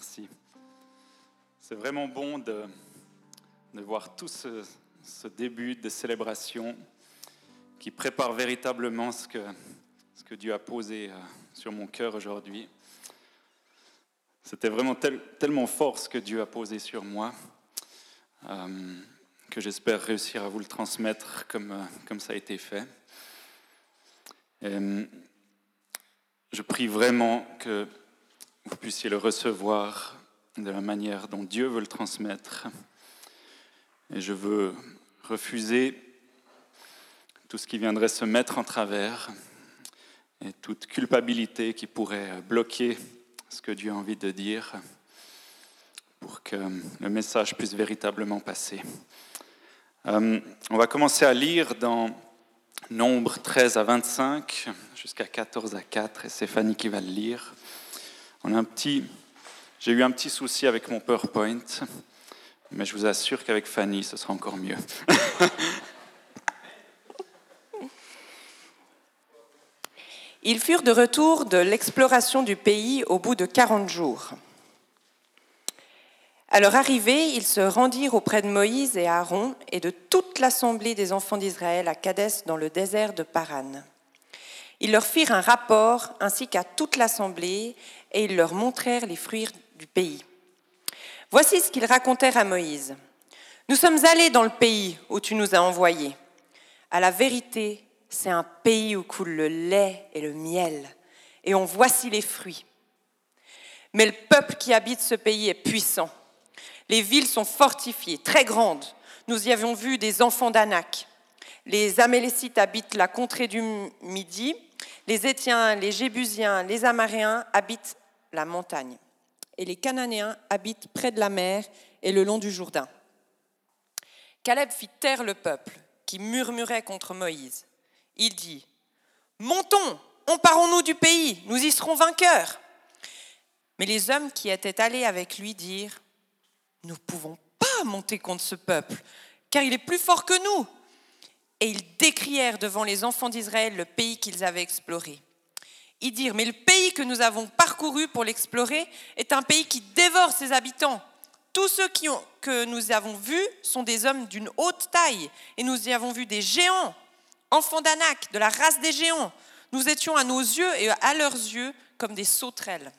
Merci. C'est vraiment bon de, de voir tout ce, ce, début de célébration qui prépare véritablement ce que, ce que Dieu a posé euh, sur mon cœur aujourd'hui. C'était vraiment tellement fort ce que Dieu a posé sur moi euh, que j'espère réussir à vous le transmettre comme, euh, comme ça a été fait. Je prie vraiment que vous puissiez le recevoir de la manière dont Dieu veut le transmettre. Et je veux refuser tout ce qui viendrait se mettre en travers et toute culpabilité qui pourrait bloquer ce que Dieu a envie de dire pour que le message puisse véritablement passer. Euh, on va commencer à lire dans Nombre 13 à 25 jusqu'à 14 à 4 et c'est Fanny qui va le lire. On a un petit, j'ai eu un petit souci avec mon PowerPoint, mais je vous assure qu'avec Fanny, ce sera encore mieux. Ils furent de retour de l'exploration du pays au bout de 40 jours. À leur arrivée, ils se rendirent auprès de Moïse et Aaron et de toute l'assemblée des enfants d'Israël à Kadès dans le désert de Paran. Ils leur firent un rapport ainsi qu'à toute l'assemblée et ils leur montrèrent les fruits du pays. Voici ce qu'ils racontèrent à Moïse. Nous sommes allés dans le pays où tu nous as envoyés. À la vérité, c'est un pays où coule le lait et le miel, et on voici les fruits. Mais le peuple qui habite ce pays est puissant les villes sont fortifiées, très grandes. Nous y avons vu des enfants d'Anak. Les Amélécites habitent la contrée du Midi. Les Étiens, les Jébusiens, les Amaréens habitent la montagne. Et les Cananéens habitent près de la mer et le long du Jourdain. Caleb fit taire le peuple qui murmurait contre Moïse. Il dit Montons, emparons-nous du pays, nous y serons vainqueurs. Mais les hommes qui étaient allés avec lui dirent nous ne pouvons pas monter contre ce peuple, car il est plus fort que nous. Et ils décrièrent devant les enfants d'Israël le pays qu'ils avaient exploré. Ils dirent, mais le pays que nous avons parcouru pour l'explorer est un pays qui dévore ses habitants. Tous ceux qui que nous avons vus sont des hommes d'une haute taille, et nous y avons vu des géants, enfants d'Anak, de la race des géants. Nous étions à nos yeux et à leurs yeux comme des sauterelles.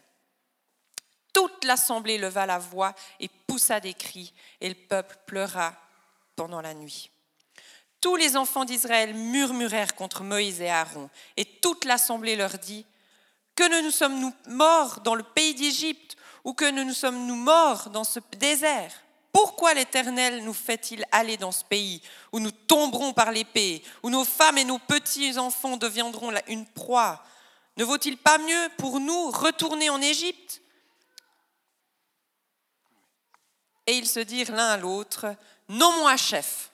Toute l'assemblée leva la voix et poussa des cris, et le peuple pleura pendant la nuit. Tous les enfants d'Israël murmurèrent contre Moïse et Aaron, et toute l'assemblée leur dit, Que ne nous sommes-nous morts dans le pays d'Égypte, ou que ne nous sommes-nous morts dans ce désert Pourquoi l'Éternel nous fait-il aller dans ce pays, où nous tomberons par l'épée, où nos femmes et nos petits-enfants deviendront une proie? Ne vaut-il pas mieux pour nous retourner en Égypte? Et ils se dirent l'un à l'autre, nommons chef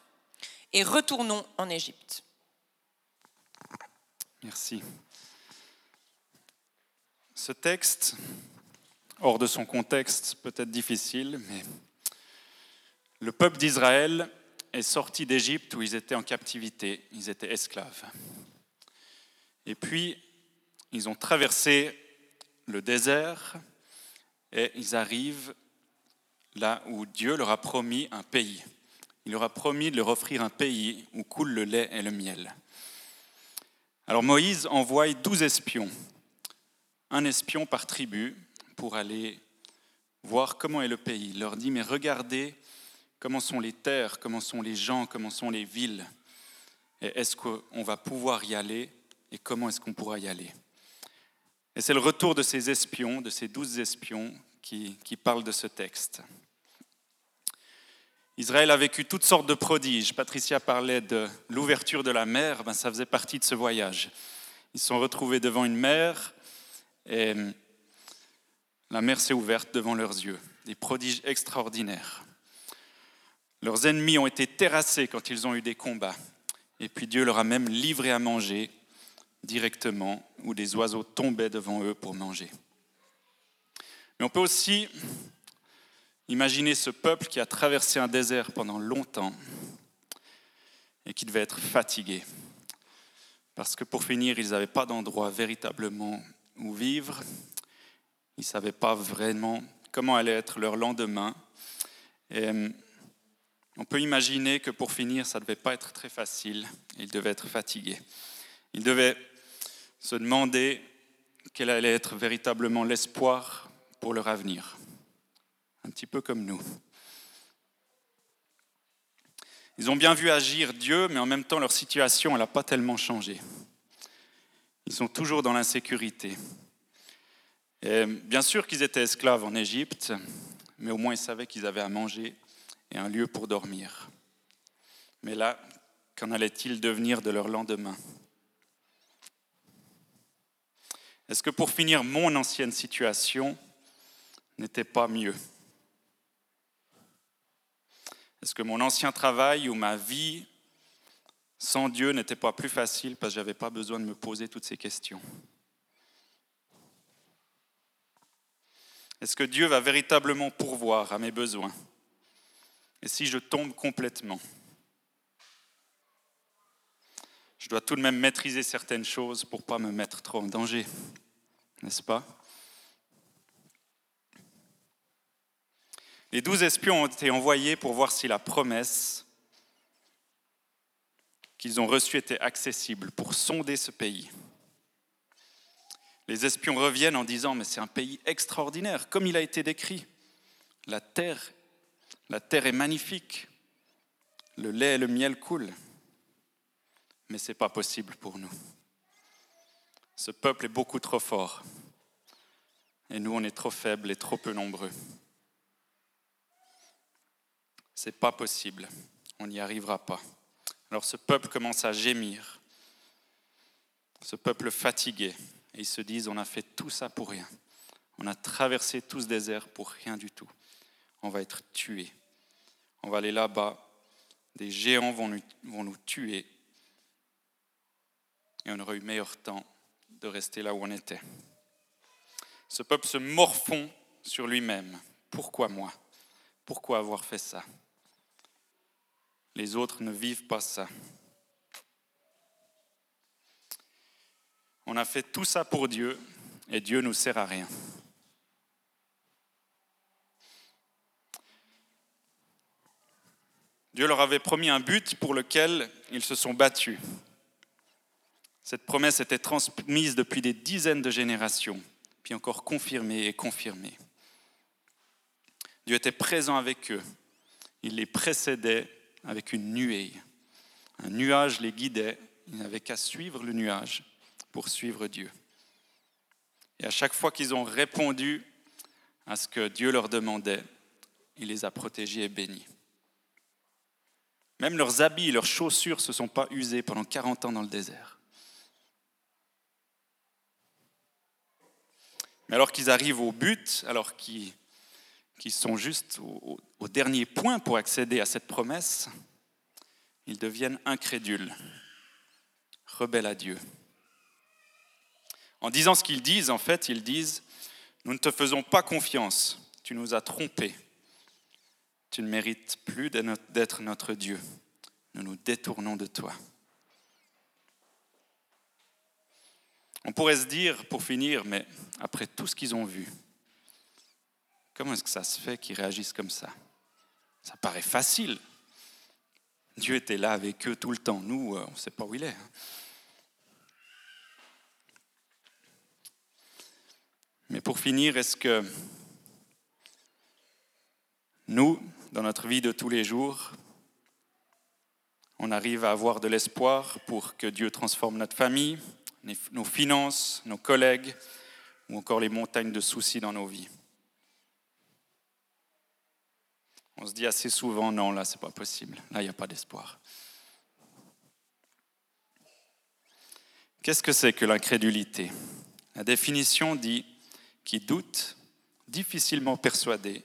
et retournons en Égypte. Merci. Ce texte, hors de son contexte peut-être difficile, mais le peuple d'Israël est sorti d'Égypte où ils étaient en captivité, ils étaient esclaves. Et puis, ils ont traversé le désert et ils arrivent là où Dieu leur a promis un pays. Il leur a promis de leur offrir un pays où coule le lait et le miel. Alors Moïse envoie douze espions, un espion par tribu, pour aller voir comment est le pays. Il leur dit, mais regardez comment sont les terres, comment sont les gens, comment sont les villes. Et est-ce qu'on va pouvoir y aller et comment est-ce qu'on pourra y aller? Et c'est le retour de ces espions, de ces douze espions, qui, qui parlent de ce texte. Israël a vécu toutes sortes de prodiges. Patricia parlait de l'ouverture de la mer, ben ça faisait partie de ce voyage. Ils se sont retrouvés devant une mer et la mer s'est ouverte devant leurs yeux. Des prodiges extraordinaires. Leurs ennemis ont été terrassés quand ils ont eu des combats. Et puis Dieu leur a même livré à manger directement, où des oiseaux tombaient devant eux pour manger. Mais on peut aussi Imaginez ce peuple qui a traversé un désert pendant longtemps et qui devait être fatigué. Parce que pour finir, ils n'avaient pas d'endroit véritablement où vivre. Ils ne savaient pas vraiment comment allait être leur lendemain. Et on peut imaginer que pour finir, ça ne devait pas être très facile. Ils devaient être fatigués. Ils devaient se demander quel allait être véritablement l'espoir pour leur avenir. Un petit peu comme nous. Ils ont bien vu agir Dieu, mais en même temps, leur situation, n'a pas tellement changé. Ils sont toujours dans l'insécurité. Bien sûr qu'ils étaient esclaves en Égypte, mais au moins ils savaient qu'ils avaient à manger et un lieu pour dormir. Mais là, qu'en allait-il devenir de leur lendemain? Est-ce que pour finir, mon ancienne situation n'était pas mieux? Est-ce que mon ancien travail ou ma vie sans Dieu n'était pas plus facile parce que je n'avais pas besoin de me poser toutes ces questions. Est-ce que Dieu va véritablement pourvoir à mes besoins? Et si je tombe complètement? Je dois tout de même maîtriser certaines choses pour ne pas me mettre trop en danger, n'est-ce pas? Les douze espions ont été envoyés pour voir si la promesse qu'ils ont reçue était accessible, pour sonder ce pays. Les espions reviennent en disant, mais c'est un pays extraordinaire, comme il a été décrit. La terre, la terre est magnifique, le lait et le miel coulent, mais ce n'est pas possible pour nous. Ce peuple est beaucoup trop fort, et nous, on est trop faibles et trop peu nombreux. C'est pas possible, on n'y arrivera pas. Alors ce peuple commence à gémir, ce peuple fatigué, et ils se disent on a fait tout ça pour rien. On a traversé tout ce désert pour rien du tout. On va être tués. On va aller là-bas, des géants vont nous, tuer, et on aurait eu meilleur temps de rester là où on était. Ce peuple se morfond sur lui-même. Pourquoi moi? Pourquoi avoir fait ça? Les autres ne vivent pas ça. On a fait tout ça pour Dieu et Dieu ne nous sert à rien. Dieu leur avait promis un but pour lequel ils se sont battus. Cette promesse était transmise depuis des dizaines de générations, puis encore confirmée et confirmée. Dieu était présent avec eux. Il les précédait avec une nuée. Un nuage les guidait, ils n'avaient qu'à suivre le nuage pour suivre Dieu. Et à chaque fois qu'ils ont répondu à ce que Dieu leur demandait, il les a protégés et bénis. Même leurs habits, leurs chaussures ne se sont pas usés pendant 40 ans dans le désert. Mais alors qu'ils arrivent au but, alors qu'ils qui sont juste au, dernier point pour accéder à cette promesse, ils deviennent incrédules, rebelles à Dieu. En disant ce qu'ils disent, en fait, ils disent, nous ne te faisons pas confiance, tu nous as trompés, tu ne mérites plus d'être notre Dieu, nous nous détournons de toi. On pourrait se dire, pour finir, mais après tout ce qu'ils ont vu, Comment est-ce que ça se fait qu'ils réagissent comme ça? Ça paraît facile. Dieu était là avec eux tout le temps. Nous, euh, on ne sait pas où il est. Hein. Mais pour finir, est-ce que nous, dans notre vie de tous les jours, on arrive à avoir de l'espoir pour que Dieu transforme notre famille, nos finances, nos collègues ou encore les montagnes de soucis dans nos vies? On se dit assez souvent, non, là, c'est pas possible. Là, il n'y a pas d'espoir. Qu'est-ce que c'est que l'incrédulité? La définition dit qui doute, difficilement persuadé,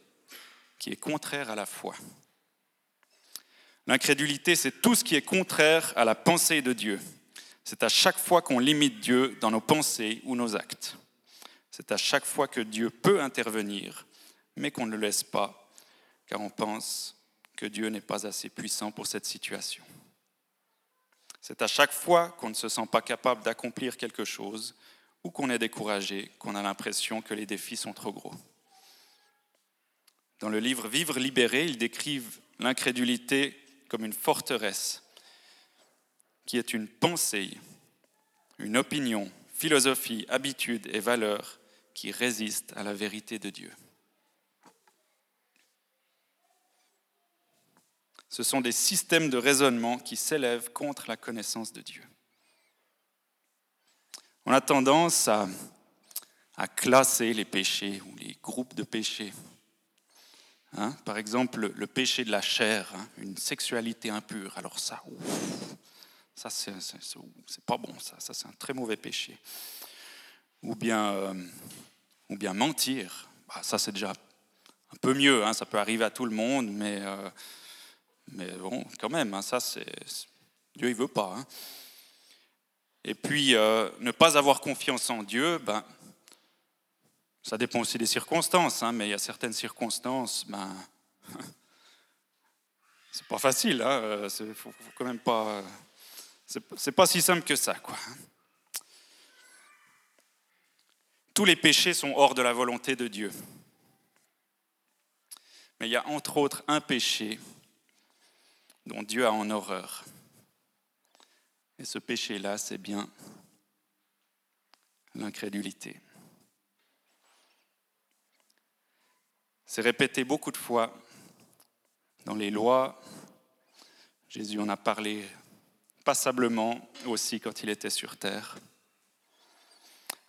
qui est contraire à la foi. L'incrédulité, c'est tout ce qui est contraire à la pensée de Dieu. C'est à chaque fois qu'on limite Dieu dans nos pensées ou nos actes. C'est à chaque fois que Dieu peut intervenir, mais qu'on ne le laisse pas car on pense que Dieu n'est pas assez puissant pour cette situation. C'est à chaque fois qu'on ne se sent pas capable d'accomplir quelque chose ou qu'on est découragé qu'on a l'impression que les défis sont trop gros. Dans le livre Vivre libéré, ils décrivent l'incrédulité comme une forteresse qui est une pensée, une opinion, philosophie, habitude et valeur qui résistent à la vérité de Dieu. Ce sont des systèmes de raisonnement qui s'élèvent contre la connaissance de Dieu. On a tendance à, classer les péchés ou les groupes de péchés. Hein, par exemple, le, péché de la chair, hein, une sexualité impure. Alors ça, ça c'est pas bon, ça, ça c'est un très mauvais péché. Ou bien, euh, ou bien mentir, bah, ça c'est déjà un peu mieux, hein, ça peut arriver à tout le monde, mais, euh, mais bon, quand même, ça c'est Dieu il veut pas. Et puis, euh, ne pas avoir confiance en Dieu, ben, ça dépend aussi des circonstances, hein, mais il y a certaines circonstances, ben, c'est pas facile, il hein, faut, quand même pas. C'est pas si simple que ça, quoi. Tous les péchés sont hors de la volonté de Dieu. Mais il y a entre autres un péché dont Dieu a en horreur. Et ce péché-là, c'est bien l'incrédulité. C'est répété beaucoup de fois dans les lois. Jésus en a parlé passablement aussi quand il était sur terre.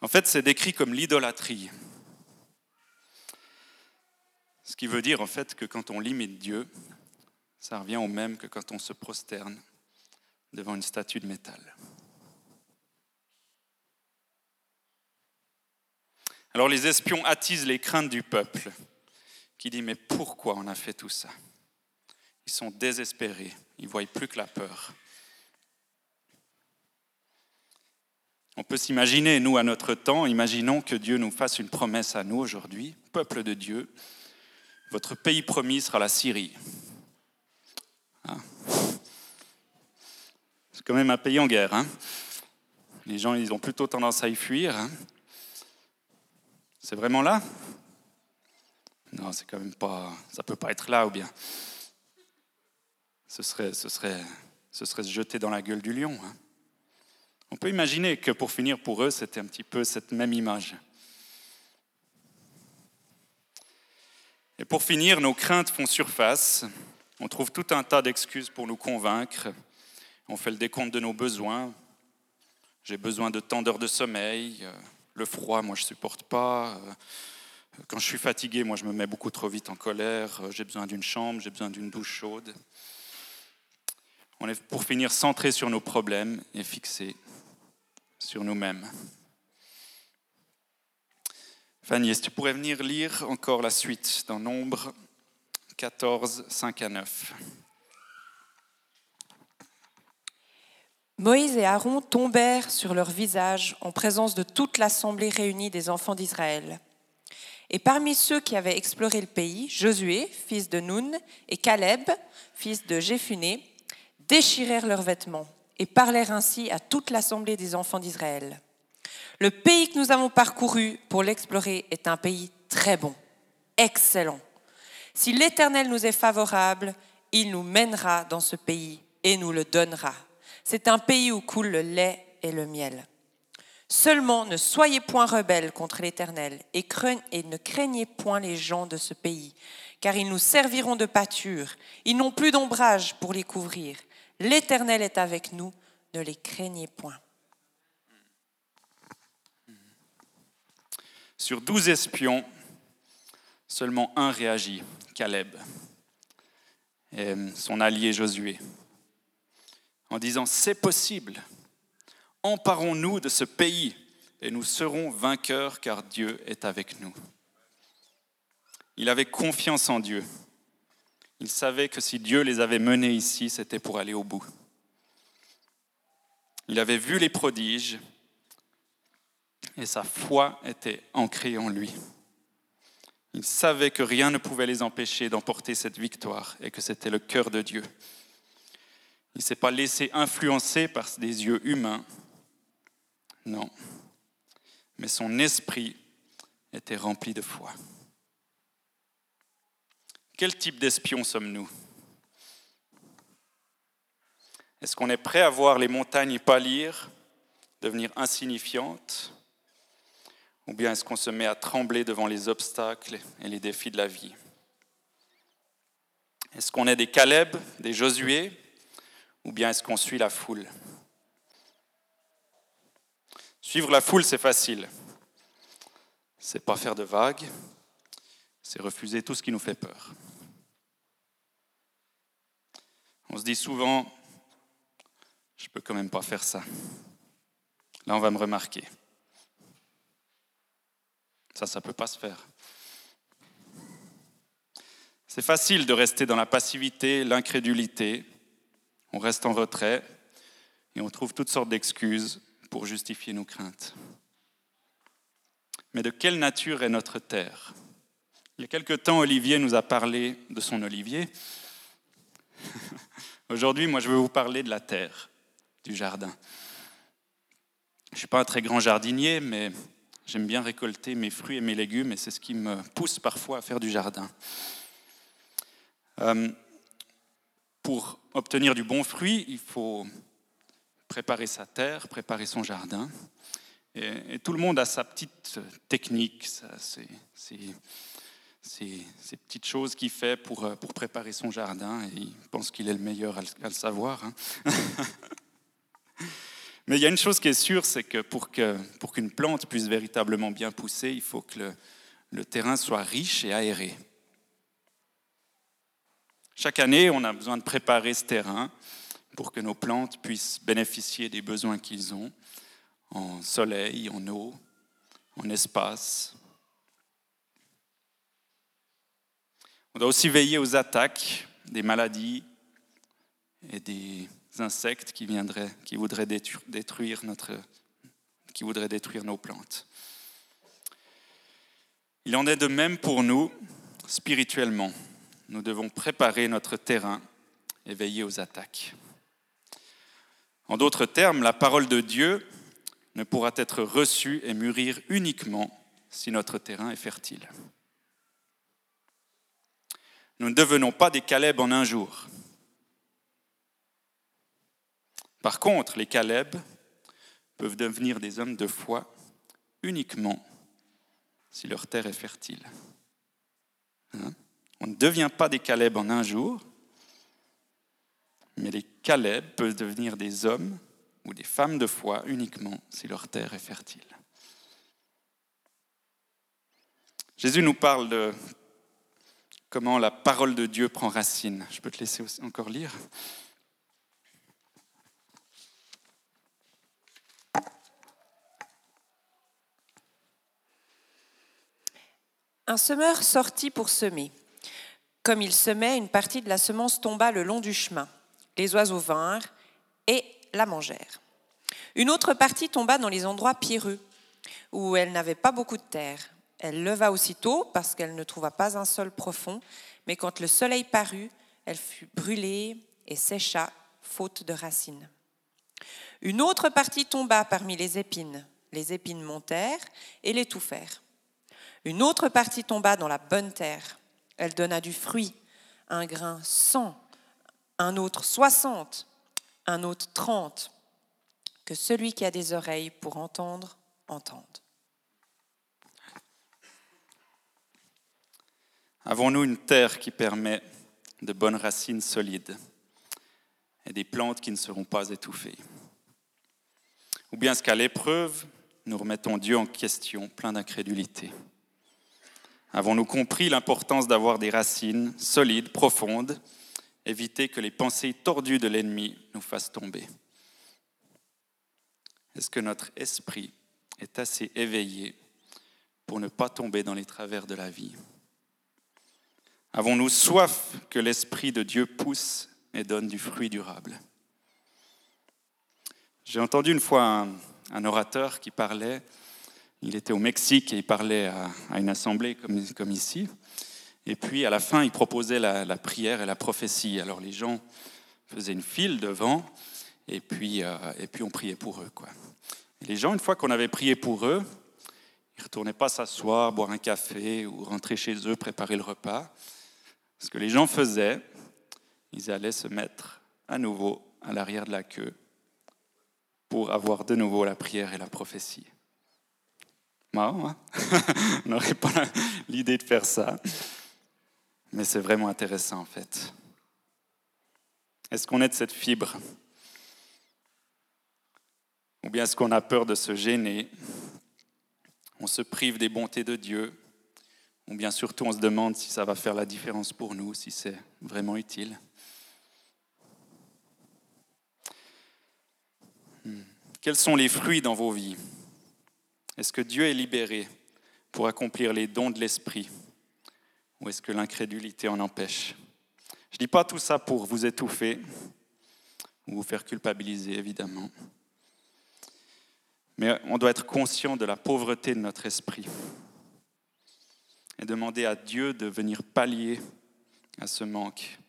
En fait, c'est décrit comme l'idolâtrie. Ce qui veut dire en fait que quand on limite Dieu, ça revient au même que quand on se prosterne devant une statue de métal. Alors les espions attisent les craintes du peuple qui dit mais pourquoi on a fait tout ça? Ils sont désespérés, ils ne voient plus que la peur. On peut s'imaginer, nous, à notre temps, imaginons que Dieu nous fasse une promesse à nous aujourd'hui, peuple de Dieu, votre pays promis sera la Syrie. Ah. C'est quand même un pays en guerre. Hein. Les gens, ils ont plutôt tendance à y fuir. Hein. C'est vraiment là? Non, c'est quand même pas. Ça peut pas être là ou bien. Ce serait, ce serait, ce serait se jeter dans la gueule du lion. Hein. On peut imaginer que pour finir, pour eux, c'était un petit peu cette même image. Et pour finir, nos craintes font surface. On trouve tout un tas d'excuses pour nous convaincre. On fait le décompte de nos besoins. J'ai besoin de tant d'heures de sommeil. Le froid, moi, je supporte pas. Quand je suis fatigué, moi, je me mets beaucoup trop vite en colère. J'ai besoin d'une chambre, j'ai besoin d'une douche chaude. On est, pour finir, centré sur nos problèmes et fixé sur nous-mêmes. Fanny, est-ce que tu pourrais venir lire encore la suite dans Nombre? 14, 5 à 9 Moïse et Aaron tombèrent sur leur visage en présence de toute l'assemblée réunie des enfants d'Israël. Et parmi ceux qui avaient exploré le pays, Josué, fils de Nun, et Caleb, fils de Jéphuné, déchirèrent leurs vêtements et parlèrent ainsi à toute l'assemblée des enfants d'Israël. Le pays que nous avons parcouru pour l'explorer est un pays très bon, excellent. Si l'Éternel nous est favorable, il nous mènera dans ce pays et nous le donnera. C'est un pays où coule le lait et le miel. Seulement ne soyez point rebelles contre l'Éternel et, ne craignez point les gens de ce pays, car ils nous serviront de pâture. Ils n'ont plus d'ombrage pour les couvrir. L'Éternel est avec nous, ne les craignez point. Sur douze espions, seulement un réagit, Caleb, et son allié Josué, en disant, c'est possible, Emparons-nous de ce pays et nous serons vainqueurs car Dieu est avec nous. Il avait confiance en Dieu. Il savait que si Dieu les avait menés ici, c'était pour aller au bout. Il avait vu les prodiges et sa foi était ancrée en lui. Il savait que rien ne pouvait les empêcher d'emporter cette victoire et que c'était le cœur de Dieu. Il ne s'est pas laissé influencer par des yeux humains, non. Mais son esprit était rempli de foi. quel type d'espion sommes-nous? Est-ce qu'on est prêt à voir les montagnes pâlir, devenir insignifiantes Ou bien est-ce qu'on se met à trembler devant les obstacles et les défis de la vie? Est-ce qu'on est des Caleb, des Josué Ou bien est-ce qu'on suit la foule? Suivre la foule, c'est facile. C'est pas faire de vagues, c'est refuser tout ce qui nous fait peur. On se dit souvent, je peux quand même pas faire ça. Là, on va me remarquer. Ça, ça ne peut pas se faire. C'est facile de rester dans la passivité, l'incrédulité. On reste en retrait et on trouve toutes sortes d'excuses pour justifier nos craintes. Mais de quelle nature est notre terre? Il y a quelque temps, Olivier nous a parlé de son olivier. Aujourd'hui, moi, je veux vous parler de la terre, du jardin. Je ne suis pas un très grand jardinier, mais j'aime bien récolter mes fruits et mes légumes, et c'est ce qui me pousse parfois à faire du jardin. Euh, pour obtenir du bon fruit, il faut préparer sa terre, préparer son jardin. Et, tout le monde a sa petite technique, ces, petites choses qu'il fait pour, euh, pour préparer son jardin, et il pense qu'il est le meilleur à le, savoir. Hein. Mais il y a une chose qui est sûre, c'est que pour qu'une pour qu'une plante puisse véritablement bien pousser, il faut que le, le terrain soit riche et aéré. Chaque année, on a besoin de préparer ce terrain pour que nos plantes puissent bénéficier des besoins qu'ils ont en soleil, en eau, en espace. On doit aussi veiller aux attaques des maladies et des insectes qui, viendraient, qui, voudraient, détruire notre, qui voudraient détruire nos plantes. Il en est de même pour nous spirituellement. Nous devons préparer notre terrain et veiller aux attaques. En d'autres termes, la parole de Dieu ne pourra être reçue et mûrir uniquement si notre terrain est fertile. Nous ne devenons pas des Caleb en un jour. Par contre, les Caleb peuvent devenir des hommes de foi uniquement si leur terre est fertile. Hein? On ne devient pas des Caleb en un jour, mais les Caleb peuvent devenir des hommes ou des femmes de foi uniquement si leur terre est fertile. Jésus nous parle de comment la parole de Dieu prend racine. Je peux te laisser encore lire Un semeur sortit pour semer. Comme il semait, une partie de la semence tomba le long du chemin les oiseaux vinrent et la mangèrent. Une autre partie tomba dans les endroits pierreux, où elle n'avait pas beaucoup de terre. Elle leva aussitôt, parce qu'elle ne trouva pas un sol profond, mais quand le soleil parut, elle fut brûlée et sécha, faute de racines. Une autre partie tomba parmi les épines. Les épines montèrent et l'étouffèrent. Une autre partie tomba dans la bonne terre. Elle donna du fruit, un grain cent, un autre soixante, un autre trente. Que celui qui a des oreilles pour entendre, entende. Avons-nous une terre qui permet de bonnes racines solides et des plantes qui ne seront pas étouffées? Ou bien est-ce qu'à l'épreuve, nous remettons Dieu en question, plein d'incrédulité? Avons-nous compris l'importance d'avoir des racines solides, profondes, éviter que les pensées tordues de l'ennemi nous fassent tomber? Est-ce que notre esprit est assez éveillé pour ne pas tomber dans les travers de la vie? Avons-nous soif que l'Esprit de Dieu pousse et donne du fruit durable? J'ai entendu une fois un, orateur qui parlait, il était au Mexique et il parlait à, une assemblée comme ici, et puis à la fin, il proposait la, prière et la prophétie. Alors les gens faisaient une file devant, et puis, euh, et puis on priait pour eux. Quoi. les gens, une fois qu'on avait prié pour eux, ils ne retournaient pas s'asseoir, boire un café ou rentrer chez eux, préparer le repas. Ce que les gens faisaient, ils allaient se mettre à nouveau à l'arrière de la queue pour avoir de nouveau la prière et la prophétie. Marrant, hein? On n'aurait pas l'idée de faire ça. Mais c'est vraiment intéressant en fait. Est-ce qu'on est de cette fibre? Ou bien est-ce qu'on a peur de se gêner? On se prive des bontés de Dieu? Ou bien surtout on se demande si ça va faire la différence pour nous, si c'est vraiment utile? Hmm. Quels sont les fruits dans vos vies? Est-ce que Dieu est libéré pour accomplir les dons de l'Esprit ou est-ce que l'incrédulité en empêche? Je ne dis pas tout ça pour vous étouffer ou vous faire culpabiliser, évidemment. Mais on doit être conscient de la pauvreté de notre esprit et demander à Dieu de venir pallier à ce manque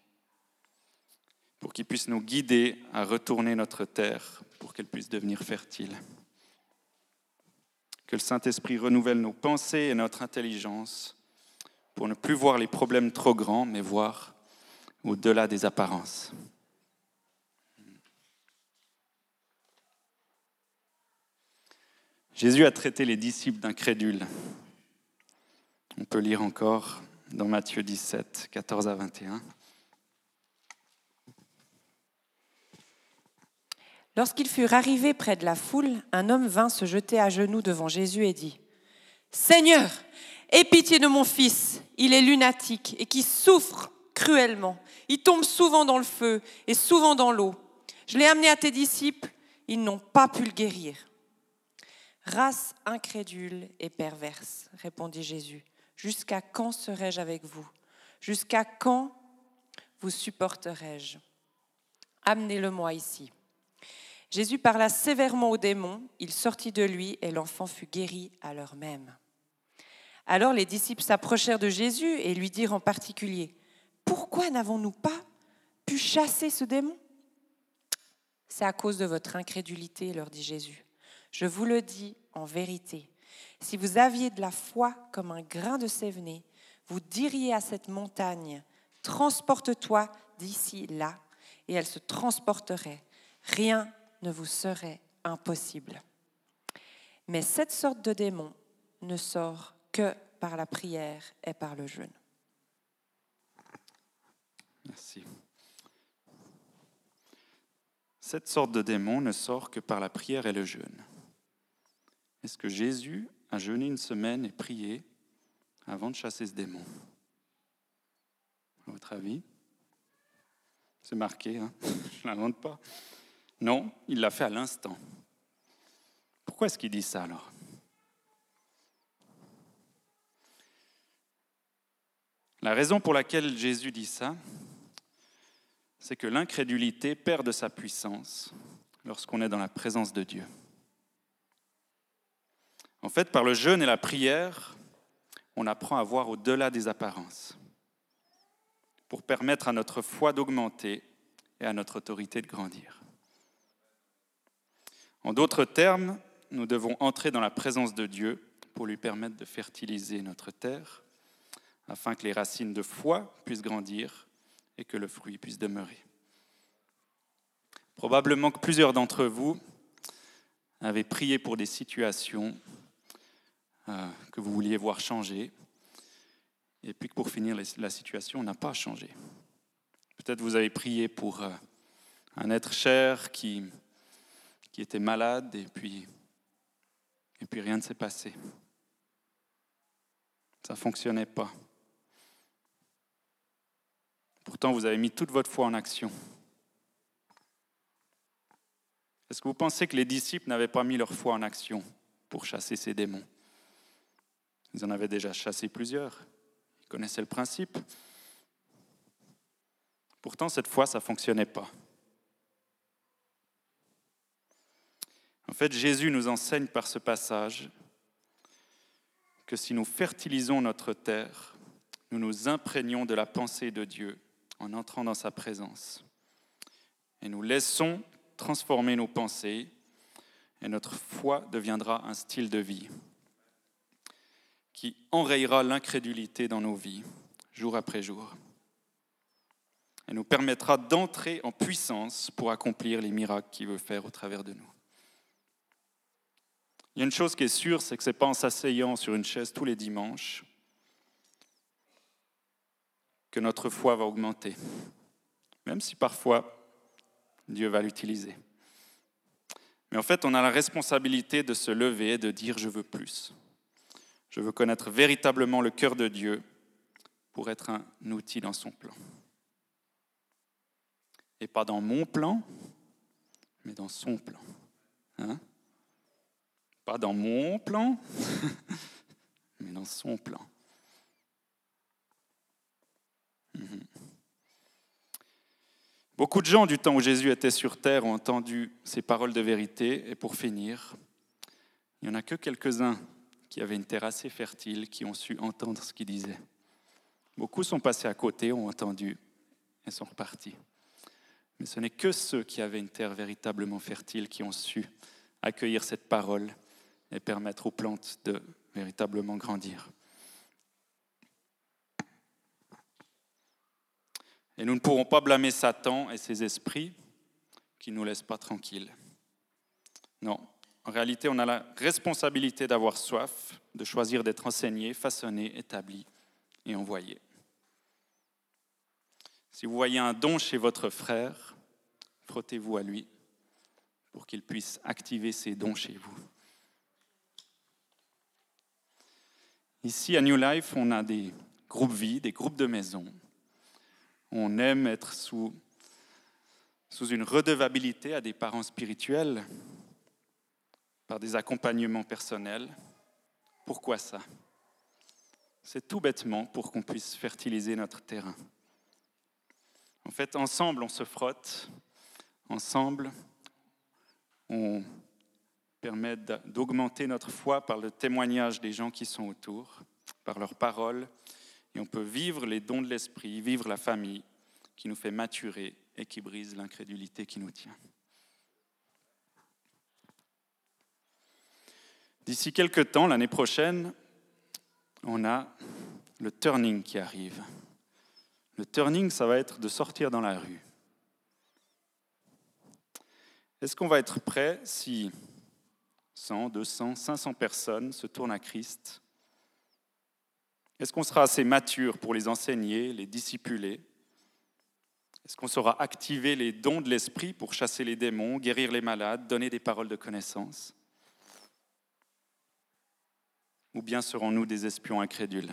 pour qu'il puisse nous guider à retourner notre terre pour qu'elle puisse devenir fertile. Que le Saint-Esprit renouvelle nos pensées et notre intelligence pour ne plus voir les problèmes trop grands, mais voir au-delà des apparences. Jésus a traité les disciples d'incrédules. On peut lire encore dans Matthieu 17, 14 à 21. Lorsqu'ils furent arrivés près de la foule, un homme vint se jeter à genoux devant Jésus et dit, Seigneur, Aie pitié de mon fils, il est lunatique et qui souffre cruellement. Il tombe souvent dans le feu et souvent dans l'eau. Je l'ai amené à tes disciples, ils n'ont pas pu le guérir. Race incrédule et perverse, répondit Jésus. Jusqu'à quand serai-je avec vous? Jusqu'à quand vous supporterai-je? Amenez-le-moi ici. Jésus parla sévèrement au démon, il sortit de lui et l'enfant fut guéri à l'heure même. Alors les disciples s'approchèrent de Jésus et lui dirent en particulier, Pourquoi n'avons-nous pas pu chasser ce démon C'est à cause de votre incrédulité, leur dit Jésus. Je vous le dis en vérité, si vous aviez de la foi comme un grain de sévené, vous diriez à cette montagne, transporte-toi d'ici là, et elle se transporterait. Rien ne vous serait impossible. Mais cette sorte de démon ne sort que par la prière et par le jeûne. Merci. Cette sorte de démon ne sort que par la prière et le jeûne. Est-ce que Jésus a jeûné une semaine et prié avant de chasser ce démon? À votre avis? C'est marqué, hein? Je ne l'invente pas. Non, il l'a fait à l'instant. Pourquoi est-ce qu'il dit ça alors? La raison pour laquelle Jésus dit ça, c'est que l'incrédulité perd de sa puissance lorsqu'on est dans la présence de Dieu. En fait, par le jeûne et la prière, on apprend à voir au-delà des apparences pour permettre à notre foi d'augmenter et à notre autorité de grandir. En d'autres termes, nous devons entrer dans la présence de Dieu pour lui permettre de fertiliser notre terre afin que les racines de foi puissent grandir et que le fruit puisse demeurer. Probablement que plusieurs d'entre vous avaient prié pour des situations euh, que vous vouliez voir changer, et puis que pour finir, la situation n'a pas changé. Peut-être vous avez prié pour euh, un être cher qui, qui était malade, et puis, rien ne s'est passé. Ça ne fonctionnait pas. Pourtant, vous avez mis toute votre foi en action. Est-ce que vous pensez que les disciples n'avaient pas mis leur foi en action pour chasser ces démons? Ils en avaient déjà chassé plusieurs. Ils connaissaient le principe. Pourtant, cette fois, ça ne fonctionnait pas. En fait, Jésus nous enseigne par ce passage que si nous fertilisons notre terre, nous nous imprégnons de la pensée de Dieu en entrant dans sa présence. Et nous laissons transformer nos pensées et notre foi deviendra un style de vie qui enrayera l'incrédulité dans nos vies, jour après jour. et nous permettra d'entrer en puissance pour accomplir les miracles qu'il veut faire au travers de nous. Il y a une chose qui est sûre, c'est que ce n'est pas en s'asseyant sur une chaise tous les dimanches que notre foi va augmenter, même si parfois Dieu va l'utiliser. Mais en fait, on a la responsabilité de se lever et de dire je veux plus. Je veux connaître véritablement le cœur de Dieu pour être un outil dans son plan. Et pas dans mon plan, mais dans son plan. Hein? Pas dans mon plan, mais dans son plan. Mhm. Beaucoup de gens du temps où Jésus était sur terre ont entendu ces paroles de vérité. Et pour finir, il n'y en a que quelques-uns qui avaient une terre assez fertile, qui ont su entendre ce qu'il disait. Beaucoup sont passés à côté, ont entendu et sont repartis. Mais ce n'est que ceux qui avaient une terre véritablement fertile qui ont su accueillir cette parole et permettre aux plantes de véritablement grandir. Et nous ne pourrons pas blâmer Satan et ses esprits qui ne nous laissent pas tranquilles. Non, en réalité, on a la responsabilité d'avoir soif, de choisir d'être enseigné, façonné, établi et envoyé. Si vous voyez un don chez votre frère, frottez-vous à lui pour qu'il puisse activer ses dons chez vous. Ici, à New Life, on a des groupes vie, des groupes de maison on aime être sous, sous une redevabilité à des parents spirituels par des accompagnements personnels. Pourquoi ça? C'est tout bêtement pour qu'on puisse fertiliser notre terrain. En fait, ensemble, on se frotte, ensemble, on permet d'augmenter notre foi par le témoignage des gens qui sont autour, par leurs paroles, et on peut vivre les dons de l'esprit, vivre la famille qui nous fait maturer et qui brise l'incrédulité qui nous tient. D'ici quelques temps, l'année prochaine, on a le turning qui arrive. Le turning, ça va être de sortir dans la rue. Est-ce qu'on va être prêt si 100, 200, 500 personnes se tournent à Christ. Est-ce qu'on sera assez mature pour les enseigner, les discipuler? Est-ce qu'on saura activer les dons de l'esprit pour chasser les démons, guérir les malades, donner des paroles de connaissance? Ou bien serons-nous des espions incrédules?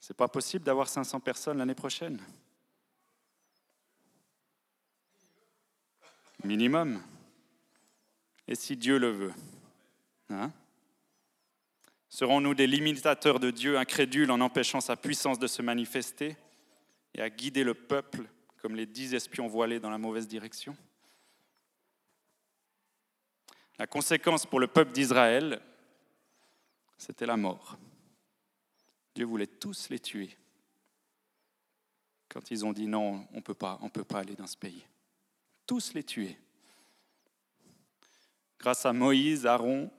C'est pas possible d'avoir 500 personnes l'année prochaine. Minimum. Et si Dieu le veut hein Serons-nous des limitateurs de Dieu incrédules en empêchant sa puissance de se manifester et à guider le peuple comme les dix espions voilés dans la mauvaise direction? La conséquence pour le peuple d'Israël, c'était la mort. Dieu voulait tous les tuer quand ils ont dit non, on ne peut pas, aller dans ce pays. Tous les tuer. Grâce à Moïse, Aaron,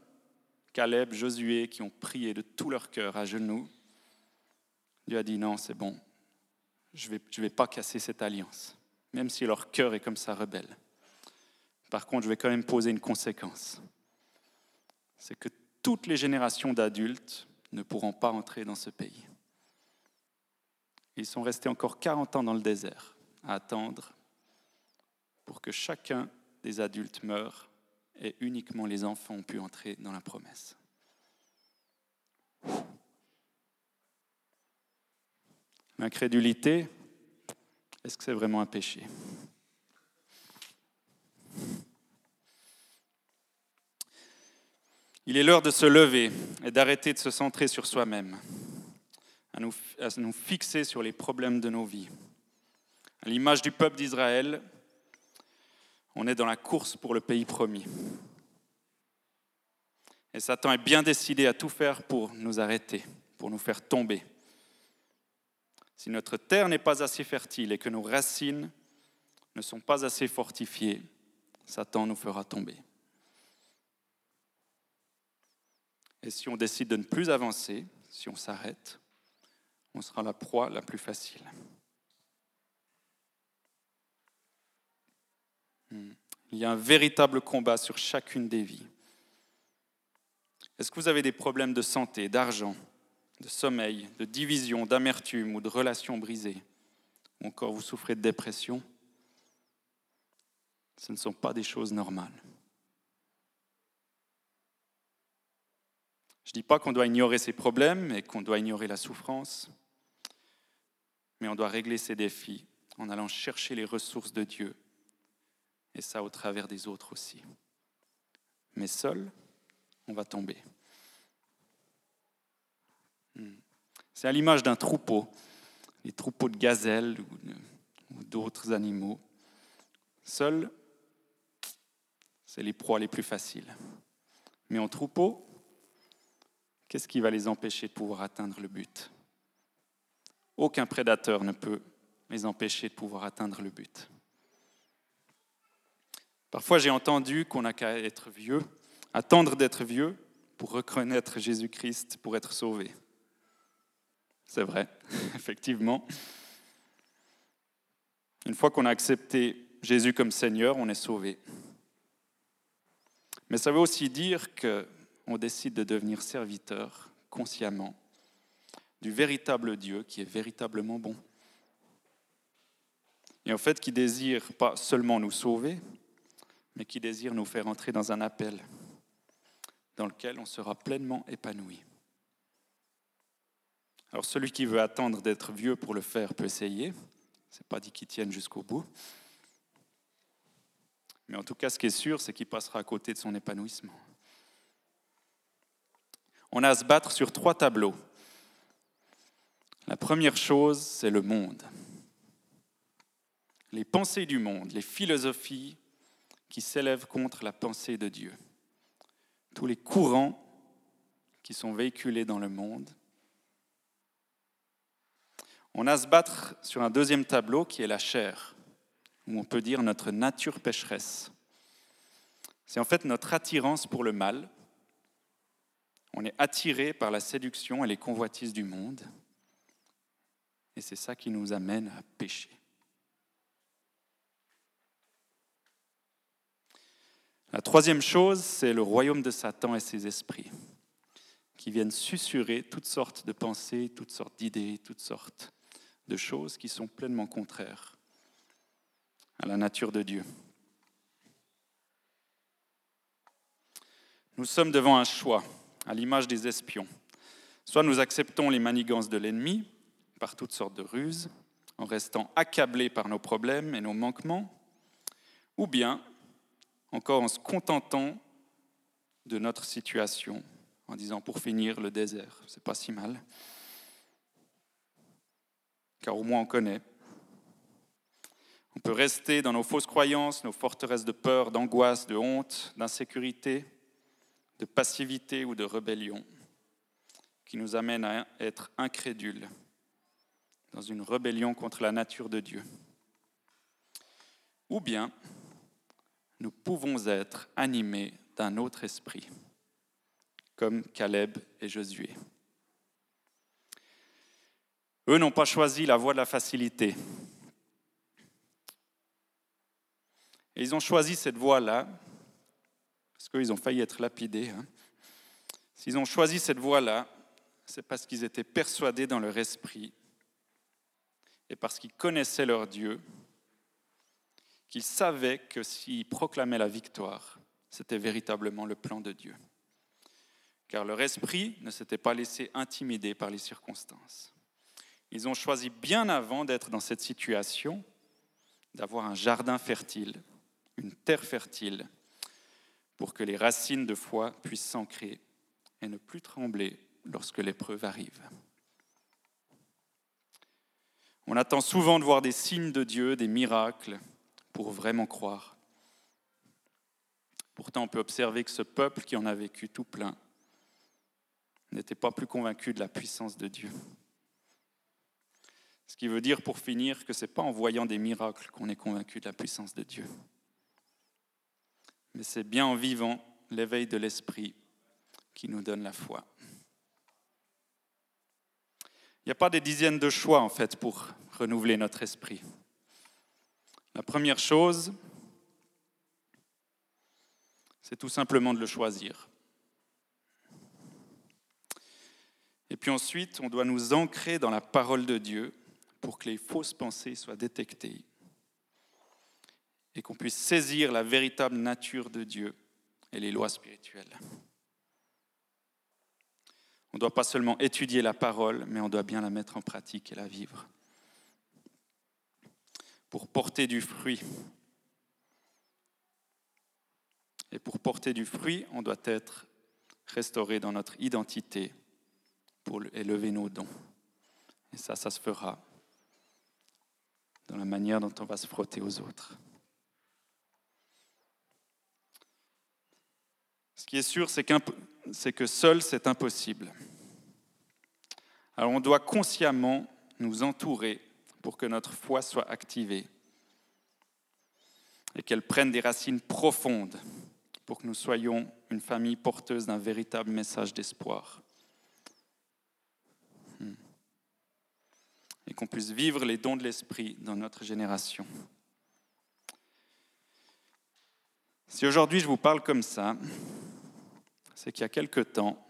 Caleb, Josué, qui ont prié de tout leur cœur à genoux, Dieu a dit non, c'est bon, je ne vais, pas casser cette alliance, même si leur cœur est comme ça rebelle. Par contre, je vais quand même poser une conséquence. C'est que toutes les générations d'adultes ne pourront pas entrer dans ce pays. Ils sont restés encore 40 ans dans le désert à attendre pour que chacun des adultes meure et uniquement les enfants ont pu entrer dans la promesse. L'incrédulité, est-ce que c'est vraiment un péché? Il est l'heure de se lever et d'arrêter de se centrer sur soi-même, à nous, à nous fixer sur les problèmes de nos vies. À l'image du peuple d'Israël, on est dans la course pour le pays promis. Et Satan est bien décidé à tout faire pour nous arrêter, pour nous faire tomber. Si notre terre n'est pas assez fertile et que nos racines ne sont pas assez fortifiées, Satan nous fera tomber. Et si on décide de ne plus avancer, si on s'arrête, on sera la proie la plus facile. Il y a un véritable combat sur chacune des vies. Est-ce que vous avez des problèmes de santé, d'argent, de sommeil, de division, d'amertume ou de relations brisées? Ou encore vous souffrez de dépression? Ce ne sont pas des choses normales. Je ne dis pas qu'on doit ignorer ces problèmes et qu'on doit ignorer la souffrance, mais on doit régler ces défis en allant chercher les ressources de Dieu, et ça au travers des autres aussi. Mais seul, on va tomber. Hmm. C'est à l'image d'un troupeau, les troupeaux de gazelles ou d'autres animaux. Seul, c'est les proies les plus faciles. Mais en troupeau, qu'est-ce qui va les empêcher de pouvoir atteindre le but? Aucun prédateur ne peut les empêcher de pouvoir atteindre le but. Parfois, j'ai entendu qu'on n'a qu'à être vieux, attendre d'être vieux pour reconnaître Jésus-Christ, pour être sauvé. C'est vrai, effectivement. Une fois qu'on a accepté Jésus comme Seigneur, on est sauvé. Mais ça veut aussi dire que on décide de devenir serviteur consciemment du véritable Dieu qui est véritablement bon. Et en fait, qui désire pas seulement nous sauver, mais qui désire nous faire entrer dans un appel dans lequel on sera pleinement épanoui. Alors celui qui veut attendre d'être vieux pour le faire peut essayer. Ce n'est pas dit qu'il tienne jusqu'au bout. Mais en tout cas, ce qui est sûr, c'est qu'il passera à côté de son épanouissement on a à se battre sur trois tableaux. La première chose, c'est le monde. Les pensées du monde, les philosophies qui s'élèvent contre la pensée de Dieu. Tous les courants qui sont véhiculés dans le monde. On a à se battre sur un deuxième tableau qui est la chair, où on peut dire notre nature pécheresse. C'est en fait notre attirance pour le mal, on est attiré par la séduction et les convoitises du monde. Et c'est ça qui nous amène à pécher. La troisième chose, c'est le royaume de Satan et ses esprits, qui viennent susurrer toutes sortes de pensées, toutes sortes d'idées, toutes sortes de choses qui sont pleinement contraires à la nature de Dieu. Nous sommes devant un choix à l'image des espions. Soit nous acceptons les manigances de l'ennemi par toutes sortes de ruses, en restant accablés par nos problèmes et nos manquements, ou bien encore en se contentant de notre situation, en disant pour finir le désert, c'est pas si mal, car au moins on connaît. On peut rester dans nos fausses croyances, nos forteresses de peur, d'angoisse, de honte, d'insécurité, de passivité ou de rébellion qui nous amène à être incrédules dans une rébellion contre la nature de Dieu. Ou bien nous pouvons être animés d'un autre esprit, comme Caleb et Josué. Eux n'ont pas choisi la voie de la facilité. Et ils ont choisi cette voie-là parce qu'ils ont failli être lapidés. Hein. S'ils ont choisi cette voie-là, c'est parce qu'ils étaient persuadés dans leur esprit et parce qu'ils connaissaient leur Dieu, qu'ils savaient que s'ils proclamaient la victoire, c'était véritablement le plan de Dieu. Car leur esprit ne s'était pas laissé intimider par les circonstances. Ils ont choisi bien avant d'être dans cette situation, d'avoir un jardin fertile, une terre fertile, pour que les racines de foi puissent s'ancrer et ne plus trembler lorsque l'épreuve arrive. On attend souvent de voir des signes de Dieu, des miracles, pour vraiment croire. Pourtant, on peut observer que ce peuple qui en a vécu tout plein n'était pas plus convaincu de la puissance de Dieu. Ce qui veut dire, pour finir, que ce n'est pas en voyant des miracles qu'on est convaincu de la puissance de Dieu mais c'est bien en vivant l'éveil de l'esprit qui nous donne la foi. Il n'y a pas des dizaines de choix en fait pour renouveler notre esprit. La première chose, C'est tout simplement de le choisir. Et puis ensuite, on doit nous ancrer dans la parole de Dieu pour que les fausses pensées soient détectées et qu'on puisse saisir la véritable nature de Dieu et les lois spirituelles. On ne doit pas seulement étudier la parole, mais on doit bien la mettre en pratique et la vivre. Pour porter du fruit. Et pour porter du fruit, on doit être restauré dans notre identité pour élever nos dons. Et ça, ça se fera dans la manière dont on va se frotter aux autres. Ce qui est sûr, c'est que seul, c'est impossible. Alors on doit consciemment nous entourer pour que notre foi soit activée et qu'elle prenne des racines profondes pour que nous soyons une famille porteuse d'un véritable message d'espoir. Hmm. Et qu'on puisse vivre les dons de l'Esprit dans notre génération. Si aujourd'hui je vous parle comme ça, c'est qu'il y a quelque temps,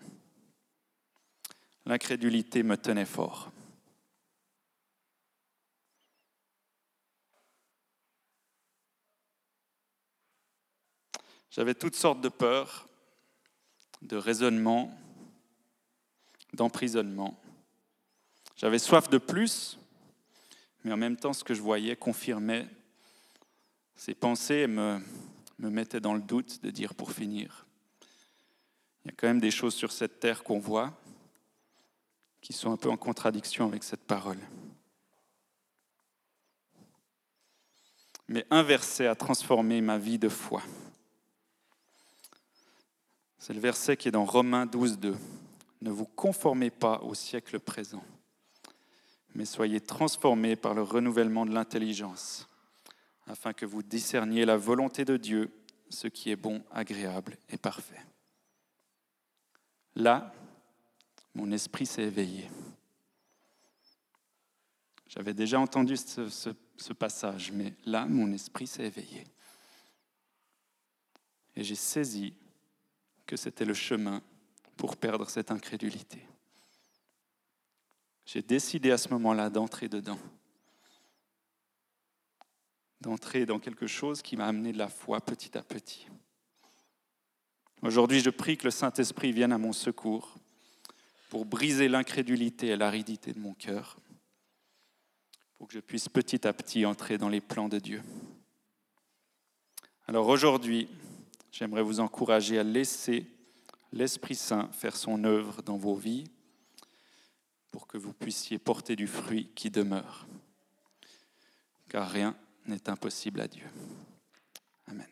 l'incrédulité me tenait fort. J'avais toutes sortes de peurs, de raisonnements, d'emprisonnement. J'avais soif de plus, mais en même temps, ce que je voyais confirmait ces pensées et me, me mettait dans le doute de dire pour finir, il y a quand même des choses sur cette terre qu'on voit qui sont un peu en contradiction avec cette parole. Mais un verset a transformé ma vie de foi. C'est le verset qui est dans Romains 12, 2. Ne vous conformez pas au siècle présent, mais soyez transformés par le renouvellement de l'intelligence, afin que vous discerniez la volonté de Dieu, ce qui est bon, agréable et parfait. Là, mon esprit s'est éveillé. J'avais déjà entendu ce, passage, mais là, mon esprit s'est éveillé. Et j'ai saisi que c'était le chemin pour perdre cette incrédulité. J'ai décidé à ce moment-là d'entrer dedans, d'entrer dans quelque chose qui m'a amené de la foi petit à petit. Aujourd'hui, je prie que le Saint-Esprit vienne à mon secours pour briser l'incrédulité et l'aridité de mon cœur, pour que je puisse petit à petit entrer dans les plans de Dieu. Alors aujourd'hui, j'aimerais vous encourager à laisser l'Esprit Saint faire son œuvre dans vos vies pour que vous puissiez porter du fruit qui demeure. Car rien n'est impossible à Dieu. Amen.